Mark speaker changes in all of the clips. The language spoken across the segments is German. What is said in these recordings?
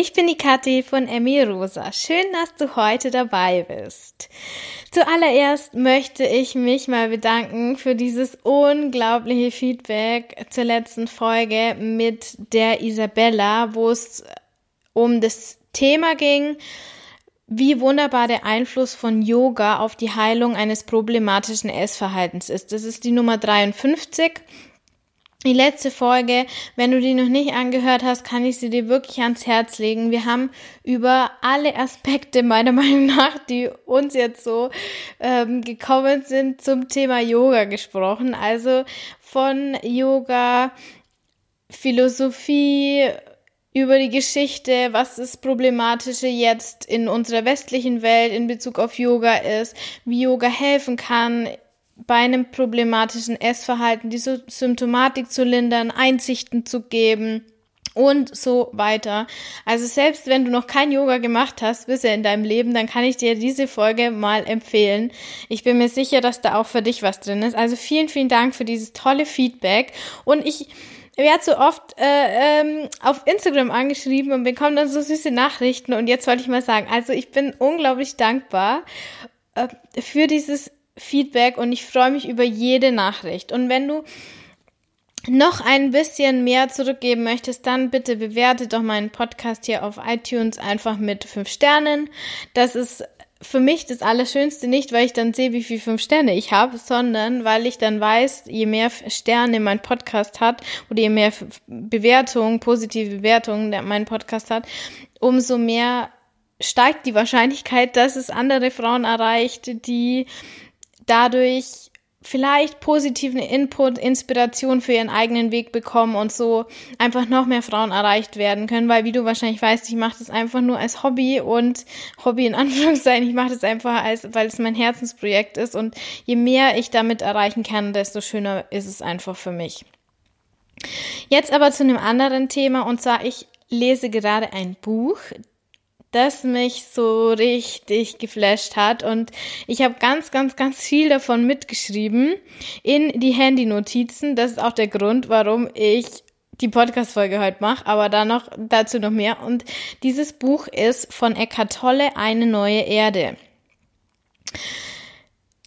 Speaker 1: Ich bin die Kathi von Emmy Rosa. Schön, dass du heute dabei bist. Zuallererst möchte ich mich mal bedanken für dieses unglaubliche Feedback zur letzten Folge mit der Isabella, wo es um das Thema ging, wie wunderbar der Einfluss von Yoga auf die Heilung eines problematischen Essverhaltens ist. Das ist die Nummer 53 die letzte Folge, wenn du die noch nicht angehört hast, kann ich sie dir wirklich ans Herz legen. Wir haben über alle Aspekte meiner Meinung nach, die uns jetzt so ähm, gekommen sind, zum Thema Yoga gesprochen. Also von Yoga, Philosophie, über die Geschichte, was das Problematische jetzt in unserer westlichen Welt in Bezug auf Yoga ist, wie Yoga helfen kann bei einem problematischen Essverhalten die Symptomatik zu lindern, Einsichten zu geben und so weiter. Also selbst wenn du noch kein Yoga gemacht hast bisher in deinem Leben, dann kann ich dir diese Folge mal empfehlen. Ich bin mir sicher, dass da auch für dich was drin ist. Also vielen, vielen Dank für dieses tolle Feedback und ich werde so oft äh, ähm, auf Instagram angeschrieben und bekomme dann so süße Nachrichten und jetzt wollte ich mal sagen, also ich bin unglaublich dankbar äh, für dieses Feedback und ich freue mich über jede Nachricht. Und wenn du noch ein bisschen mehr zurückgeben möchtest, dann bitte bewerte doch meinen Podcast hier auf iTunes einfach mit fünf Sternen. Das ist für mich das Allerschönste nicht, weil ich dann sehe, wie viel fünf Sterne ich habe, sondern weil ich dann weiß, je mehr Sterne mein Podcast hat oder je mehr Bewertungen, positive Bewertungen mein Podcast hat, umso mehr steigt die Wahrscheinlichkeit, dass es andere Frauen erreicht, die dadurch vielleicht positiven Input, Inspiration für ihren eigenen Weg bekommen und so einfach noch mehr Frauen erreicht werden können, weil wie du wahrscheinlich weißt, ich mache das einfach nur als Hobby und Hobby in Anführungszeichen, ich mache das einfach als, weil es mein Herzensprojekt ist. Und je mehr ich damit erreichen kann, desto schöner ist es einfach für mich. Jetzt aber zu einem anderen Thema. Und zwar ich lese gerade ein Buch, das mich so richtig geflasht hat. Und ich habe ganz, ganz, ganz viel davon mitgeschrieben in die Handy-Notizen. Das ist auch der Grund, warum ich die Podcast-Folge heute mache, aber da noch, dazu noch mehr. Und dieses Buch ist von Eckhart Tolle, Eine neue Erde.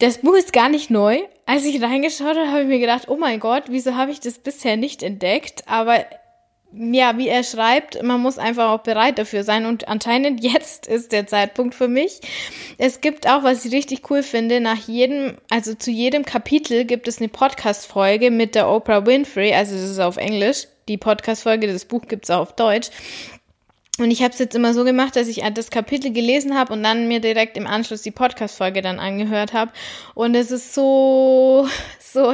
Speaker 1: Das Buch ist gar nicht neu. Als ich reingeschaut habe, habe ich mir gedacht, oh mein Gott, wieso habe ich das bisher nicht entdeckt? Aber ja, wie er schreibt, man muss einfach auch bereit dafür sein und anscheinend jetzt ist der Zeitpunkt für mich. Es gibt auch, was ich richtig cool finde, nach jedem, also zu jedem Kapitel gibt es eine Podcast-Folge mit der Oprah Winfrey, also das ist auf Englisch. Die Podcast-Folge, das Buch gibt's auch auf Deutsch. Und ich habe es jetzt immer so gemacht, dass ich das Kapitel gelesen habe und dann mir direkt im Anschluss die Podcast-Folge dann angehört habe. Und es ist so, so,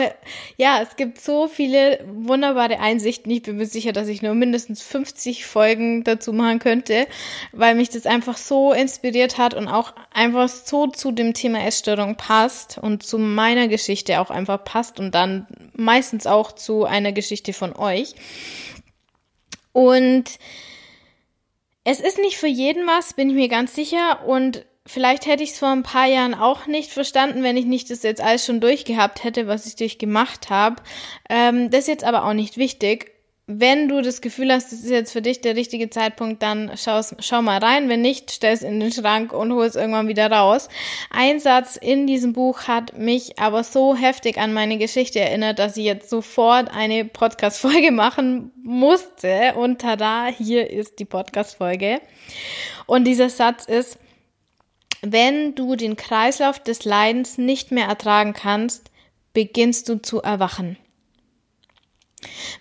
Speaker 1: ja, es gibt so viele wunderbare Einsichten. Ich bin mir sicher, dass ich nur mindestens 50 Folgen dazu machen könnte, weil mich das einfach so inspiriert hat und auch einfach so zu dem Thema Essstörung passt und zu meiner Geschichte auch einfach passt und dann meistens auch zu einer Geschichte von euch. Und es ist nicht für jeden was, bin ich mir ganz sicher. Und vielleicht hätte ich es vor ein paar Jahren auch nicht verstanden, wenn ich nicht das jetzt alles schon durchgehabt hätte, was ich durchgemacht habe. Ähm, das ist jetzt aber auch nicht wichtig wenn du das Gefühl hast, das ist jetzt für dich der richtige Zeitpunkt, dann schau's, schau mal rein. Wenn nicht, stell es in den Schrank und hol es irgendwann wieder raus. Ein Satz in diesem Buch hat mich aber so heftig an meine Geschichte erinnert, dass ich jetzt sofort eine Podcast-Folge machen musste. Und tada, hier ist die Podcast-Folge. Und dieser Satz ist, wenn du den Kreislauf des Leidens nicht mehr ertragen kannst, beginnst du zu erwachen.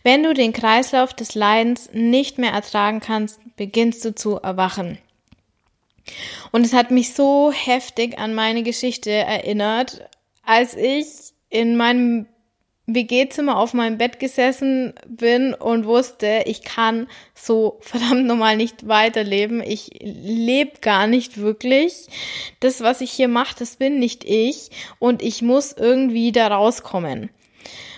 Speaker 1: Wenn du den Kreislauf des Leidens nicht mehr ertragen kannst, beginnst du zu erwachen. Und es hat mich so heftig an meine Geschichte erinnert, als ich in meinem WG-Zimmer auf meinem Bett gesessen bin und wusste, ich kann so verdammt normal nicht weiterleben. Ich lebe gar nicht wirklich. Das, was ich hier mache, das bin nicht ich und ich muss irgendwie da rauskommen.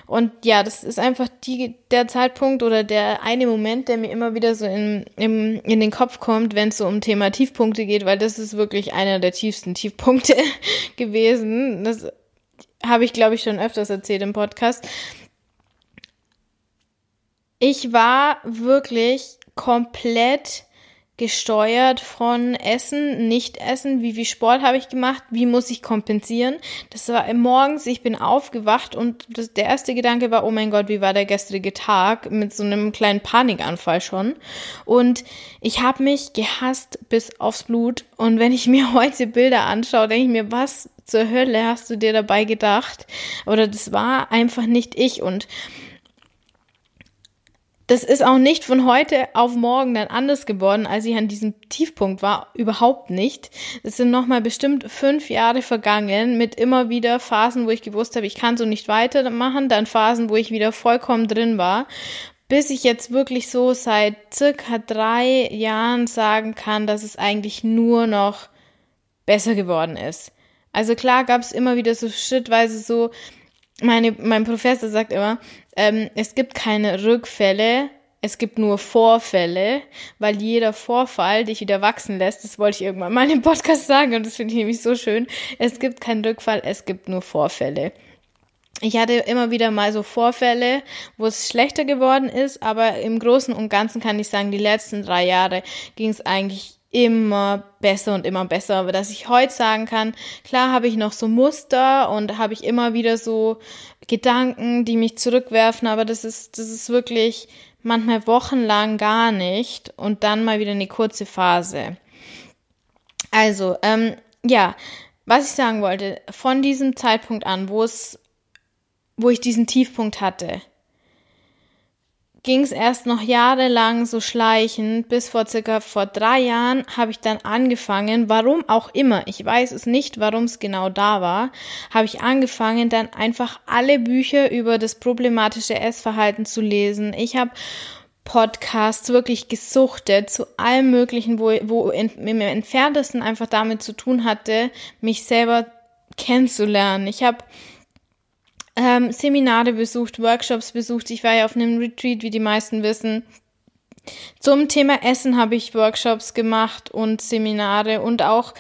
Speaker 1: Und ja, das ist einfach die, der Zeitpunkt oder der eine Moment, der mir immer wieder so in, in, in den Kopf kommt, wenn es so um Thema Tiefpunkte geht, weil das ist wirklich einer der tiefsten Tiefpunkte gewesen. Das habe ich, glaube ich, schon öfters erzählt im Podcast. Ich war wirklich komplett gesteuert von Essen, Nicht-Essen, wie viel Sport habe ich gemacht, wie muss ich kompensieren. Das war morgens, ich bin aufgewacht und das, der erste Gedanke war, oh mein Gott, wie war der gestrige Tag mit so einem kleinen Panikanfall schon. Und ich habe mich gehasst bis aufs Blut. Und wenn ich mir heute Bilder anschaue, denke ich mir, was zur Hölle hast du dir dabei gedacht? Oder das war einfach nicht ich und das ist auch nicht von heute auf morgen dann anders geworden, als ich an diesem Tiefpunkt war. Überhaupt nicht. Es sind nochmal bestimmt fünf Jahre vergangen mit immer wieder Phasen, wo ich gewusst habe, ich kann so nicht weitermachen. Dann Phasen, wo ich wieder vollkommen drin war. Bis ich jetzt wirklich so seit circa drei Jahren sagen kann, dass es eigentlich nur noch besser geworden ist. Also klar gab es immer wieder so schrittweise so, meine, mein Professor sagt immer, ähm, es gibt keine Rückfälle, es gibt nur Vorfälle, weil jeder Vorfall dich wieder wachsen lässt. Das wollte ich irgendwann mal im Podcast sagen und das finde ich nämlich so schön. Es gibt keinen Rückfall, es gibt nur Vorfälle. Ich hatte immer wieder mal so Vorfälle, wo es schlechter geworden ist, aber im Großen und Ganzen kann ich sagen, die letzten drei Jahre ging es eigentlich immer besser und immer besser. Aber dass ich heute sagen kann, klar habe ich noch so Muster und habe ich immer wieder so Gedanken, die mich zurückwerfen, aber das ist, das ist wirklich manchmal wochenlang gar nicht und dann mal wieder eine kurze Phase. Also, ähm, ja, was ich sagen wollte, von diesem Zeitpunkt an, wo es, wo ich diesen Tiefpunkt hatte, ging es erst noch jahrelang so schleichend, bis vor circa vor drei Jahren habe ich dann angefangen, warum auch immer, ich weiß es nicht, warum es genau da war, habe ich angefangen, dann einfach alle Bücher über das problematische Essverhalten zu lesen. Ich habe Podcasts wirklich gesuchtet zu allem Möglichen, wo, wo in, im entferntesten einfach damit zu tun hatte, mich selber kennenzulernen. Ich habe ähm, Seminare besucht, Workshops besucht. Ich war ja auf einem Retreat, wie die meisten wissen. Zum Thema Essen habe ich Workshops gemacht und Seminare und auch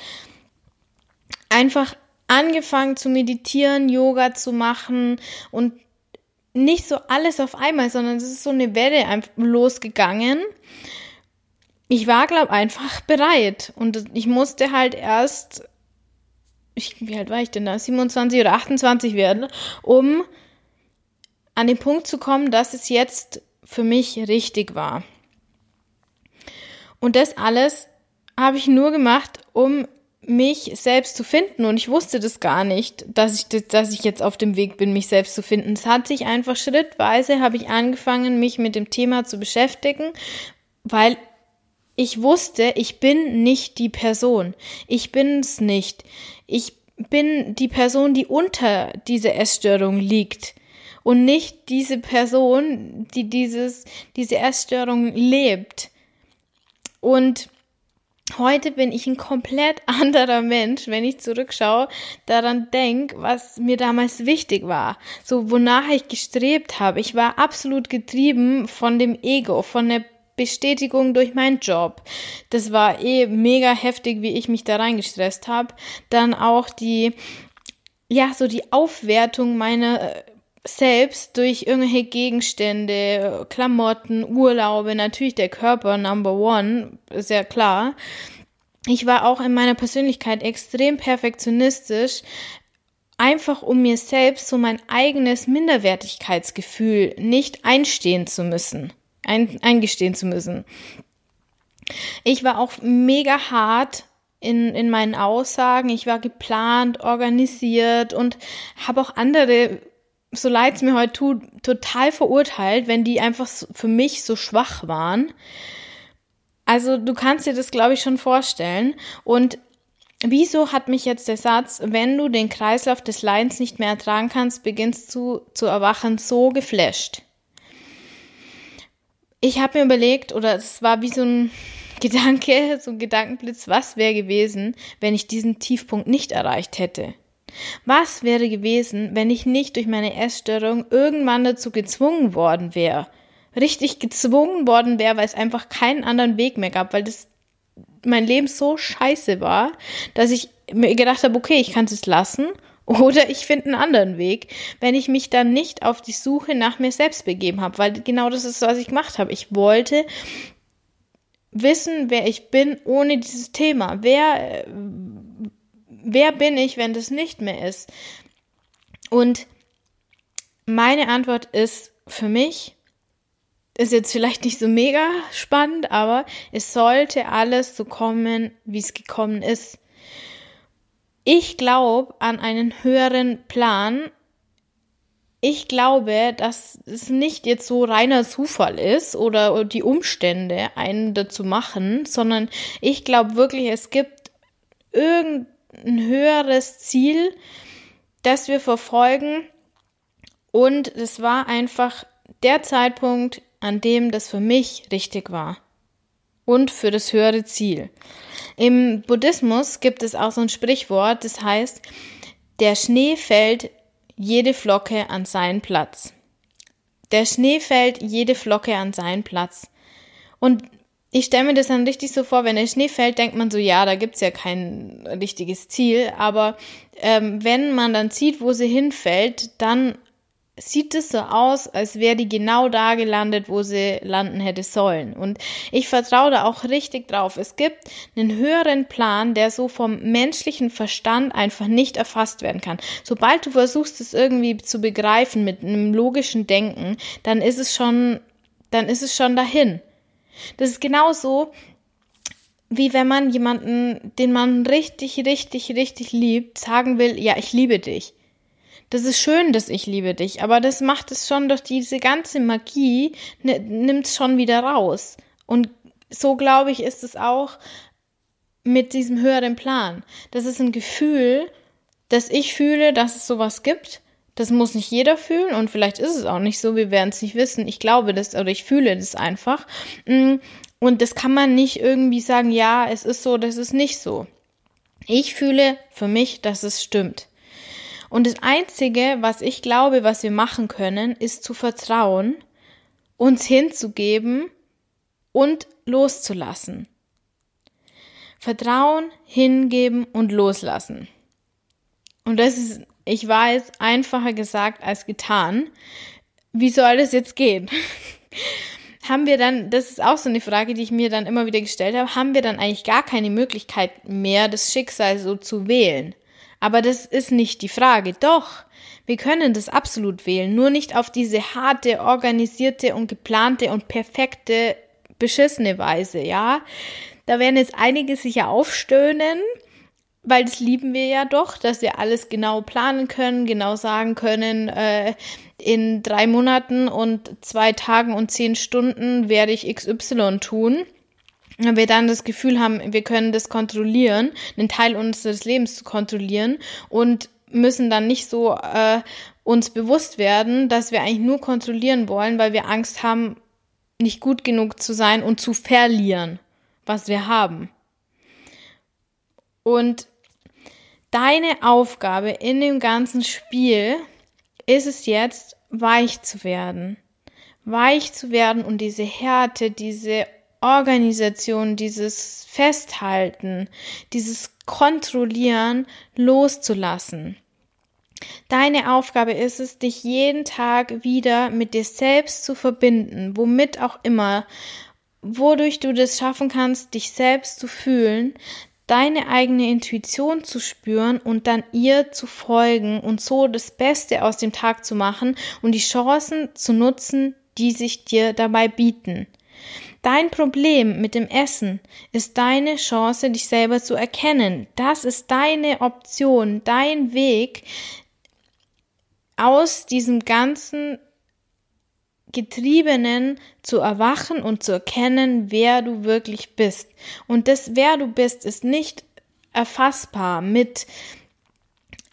Speaker 1: einfach angefangen zu meditieren, Yoga zu machen und nicht so alles auf einmal, sondern es ist so eine Welle losgegangen. Ich war, glaube einfach bereit und ich musste halt erst ich, wie alt war ich denn da? 27 oder 28 werden, um an den Punkt zu kommen, dass es jetzt für mich richtig war. Und das alles habe ich nur gemacht, um mich selbst zu finden. Und ich wusste das gar nicht, dass ich, dass ich jetzt auf dem Weg bin, mich selbst zu finden. Es hat sich einfach schrittweise, habe ich angefangen, mich mit dem Thema zu beschäftigen, weil ich wusste, ich bin nicht die Person. Ich bin es nicht. Ich bin die Person, die unter dieser Essstörung liegt und nicht diese Person, die dieses, diese Essstörung lebt. Und heute bin ich ein komplett anderer Mensch, wenn ich zurückschaue, daran denke, was mir damals wichtig war, so wonach ich gestrebt habe. Ich war absolut getrieben von dem Ego, von der Bestätigung durch meinen Job. Das war eh mega heftig, wie ich mich da reingestresst habe. Dann auch die, ja, so die Aufwertung meiner äh, selbst durch irgendwelche Gegenstände, Klamotten, Urlaube, natürlich der Körper Number One, ist ja klar. Ich war auch in meiner Persönlichkeit extrem perfektionistisch, einfach um mir selbst so mein eigenes Minderwertigkeitsgefühl nicht einstehen zu müssen ein, eingestehen zu müssen. Ich war auch mega hart in, in meinen Aussagen. Ich war geplant, organisiert und habe auch andere, so leid es mir heute tut, total verurteilt, wenn die einfach für mich so schwach waren. Also du kannst dir das, glaube ich, schon vorstellen. Und wieso hat mich jetzt der Satz, wenn du den Kreislauf des Leidens nicht mehr ertragen kannst, beginnst du zu erwachen, so geflasht? Ich habe mir überlegt, oder es war wie so ein Gedanke, so ein Gedankenblitz, was wäre gewesen, wenn ich diesen Tiefpunkt nicht erreicht hätte? Was wäre gewesen, wenn ich nicht durch meine Essstörung irgendwann dazu gezwungen worden wäre? Richtig gezwungen worden wäre, weil es einfach keinen anderen Weg mehr gab, weil das mein Leben so scheiße war, dass ich mir gedacht habe, okay, ich kann es lassen oder ich finde einen anderen Weg, wenn ich mich dann nicht auf die Suche nach mir selbst begeben habe, weil genau das ist, was ich gemacht habe. Ich wollte wissen, wer ich bin ohne dieses Thema. Wer, wer bin ich, wenn das nicht mehr ist? Und meine Antwort ist für mich, ist jetzt vielleicht nicht so mega spannend, aber es sollte alles so kommen, wie es gekommen ist. Ich glaube an einen höheren Plan. Ich glaube, dass es nicht jetzt so reiner Zufall ist oder die Umstände einen dazu machen, sondern ich glaube wirklich, es gibt irgendein höheres Ziel, das wir verfolgen. Und es war einfach der Zeitpunkt, an dem das für mich richtig war und für das höhere Ziel. Im Buddhismus gibt es auch so ein Sprichwort, das heißt, der Schnee fällt jede Flocke an seinen Platz. Der Schnee fällt jede Flocke an seinen Platz. Und ich stelle mir das dann richtig so vor, wenn der Schnee fällt, denkt man so, ja, da gibt's ja kein richtiges Ziel. Aber ähm, wenn man dann sieht, wo sie hinfällt, dann sieht es so aus, als wäre die genau da gelandet, wo sie landen hätte sollen. Und ich vertraue da auch richtig drauf. Es gibt einen höheren Plan, der so vom menschlichen Verstand einfach nicht erfasst werden kann. Sobald du versuchst, es irgendwie zu begreifen mit einem logischen Denken, dann ist es schon, dann ist es schon dahin. Das ist genauso, wie wenn man jemanden, den man richtig, richtig, richtig liebt, sagen will, ja, ich liebe dich das ist schön, dass ich liebe dich, aber das macht es schon durch diese ganze Magie, nimmt es schon wieder raus. Und so glaube ich, ist es auch mit diesem höheren Plan. Das ist ein Gefühl, dass ich fühle, dass es sowas gibt. Das muss nicht jeder fühlen und vielleicht ist es auch nicht so, wir werden es nicht wissen. Ich glaube das oder ich fühle das einfach. Mm, und das kann man nicht irgendwie sagen, ja, es ist so, das ist nicht so. Ich fühle für mich, dass es stimmt. Und das Einzige, was ich glaube, was wir machen können, ist zu vertrauen, uns hinzugeben und loszulassen. Vertrauen, hingeben und loslassen. Und das ist, ich weiß, einfacher gesagt als getan. Wie soll das jetzt gehen? haben wir dann, das ist auch so eine Frage, die ich mir dann immer wieder gestellt habe, haben wir dann eigentlich gar keine Möglichkeit mehr, das Schicksal so zu wählen? Aber das ist nicht die Frage. Doch, wir können das absolut wählen, nur nicht auf diese harte, organisierte und geplante und perfekte, beschissene Weise, ja. Da werden jetzt einige sicher aufstöhnen, weil das lieben wir ja doch, dass wir alles genau planen können, genau sagen können, äh, in drei Monaten und zwei Tagen und zehn Stunden werde ich XY tun wir dann das Gefühl haben, wir können das kontrollieren, einen Teil unseres Lebens zu kontrollieren und müssen dann nicht so äh, uns bewusst werden, dass wir eigentlich nur kontrollieren wollen, weil wir Angst haben, nicht gut genug zu sein und zu verlieren, was wir haben. Und deine Aufgabe in dem ganzen Spiel ist es jetzt, weich zu werden. Weich zu werden und diese Härte, diese Organisation, dieses Festhalten, dieses Kontrollieren loszulassen. Deine Aufgabe ist es, dich jeden Tag wieder mit dir selbst zu verbinden, womit auch immer, wodurch du das schaffen kannst, dich selbst zu fühlen, deine eigene Intuition zu spüren und dann ihr zu folgen und so das Beste aus dem Tag zu machen und die Chancen zu nutzen, die sich dir dabei bieten. Dein Problem mit dem Essen ist deine Chance, dich selber zu erkennen. Das ist deine Option, dein Weg aus diesem ganzen Getriebenen zu erwachen und zu erkennen, wer du wirklich bist. Und das, wer du bist, ist nicht erfassbar mit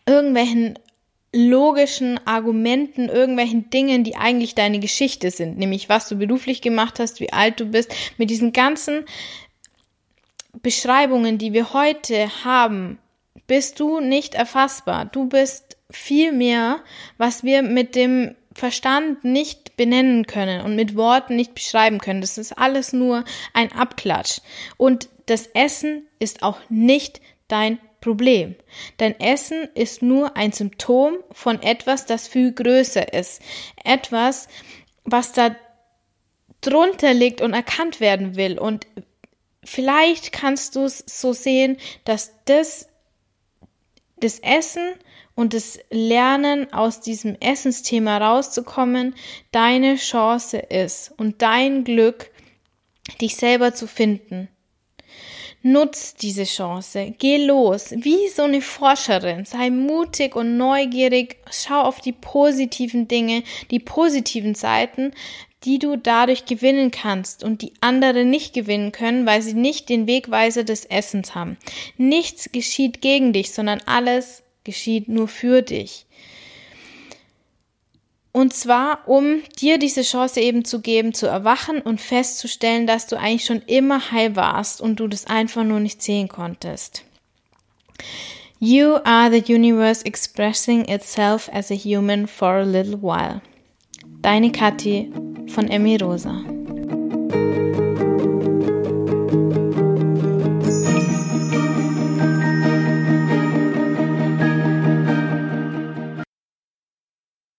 Speaker 1: irgendwelchen logischen Argumenten, irgendwelchen Dingen, die eigentlich deine Geschichte sind, nämlich was du beruflich gemacht hast, wie alt du bist, mit diesen ganzen Beschreibungen, die wir heute haben, bist du nicht erfassbar. Du bist viel mehr, was wir mit dem Verstand nicht benennen können und mit Worten nicht beschreiben können. Das ist alles nur ein Abklatsch. Und das Essen ist auch nicht dein Problem. Dein Essen ist nur ein Symptom von etwas, das viel größer ist. Etwas, was da drunter liegt und erkannt werden will. Und vielleicht kannst du es so sehen, dass das, das Essen und das Lernen aus diesem Essensthema rauszukommen deine Chance ist und dein Glück, dich selber zu finden. Nutz diese Chance, geh los, wie so eine Forscherin, sei mutig und neugierig, schau auf die positiven Dinge, die positiven Seiten, die du dadurch gewinnen kannst und die andere nicht gewinnen können, weil sie nicht den Wegweiser des Essens haben. Nichts geschieht gegen dich, sondern alles geschieht nur für dich. Und zwar, um dir diese Chance eben zu geben, zu erwachen und festzustellen, dass du eigentlich schon immer heil warst und du das einfach nur nicht sehen konntest. You are the universe expressing itself as a human for a little while. Deine Kathi von Emmy Rosa.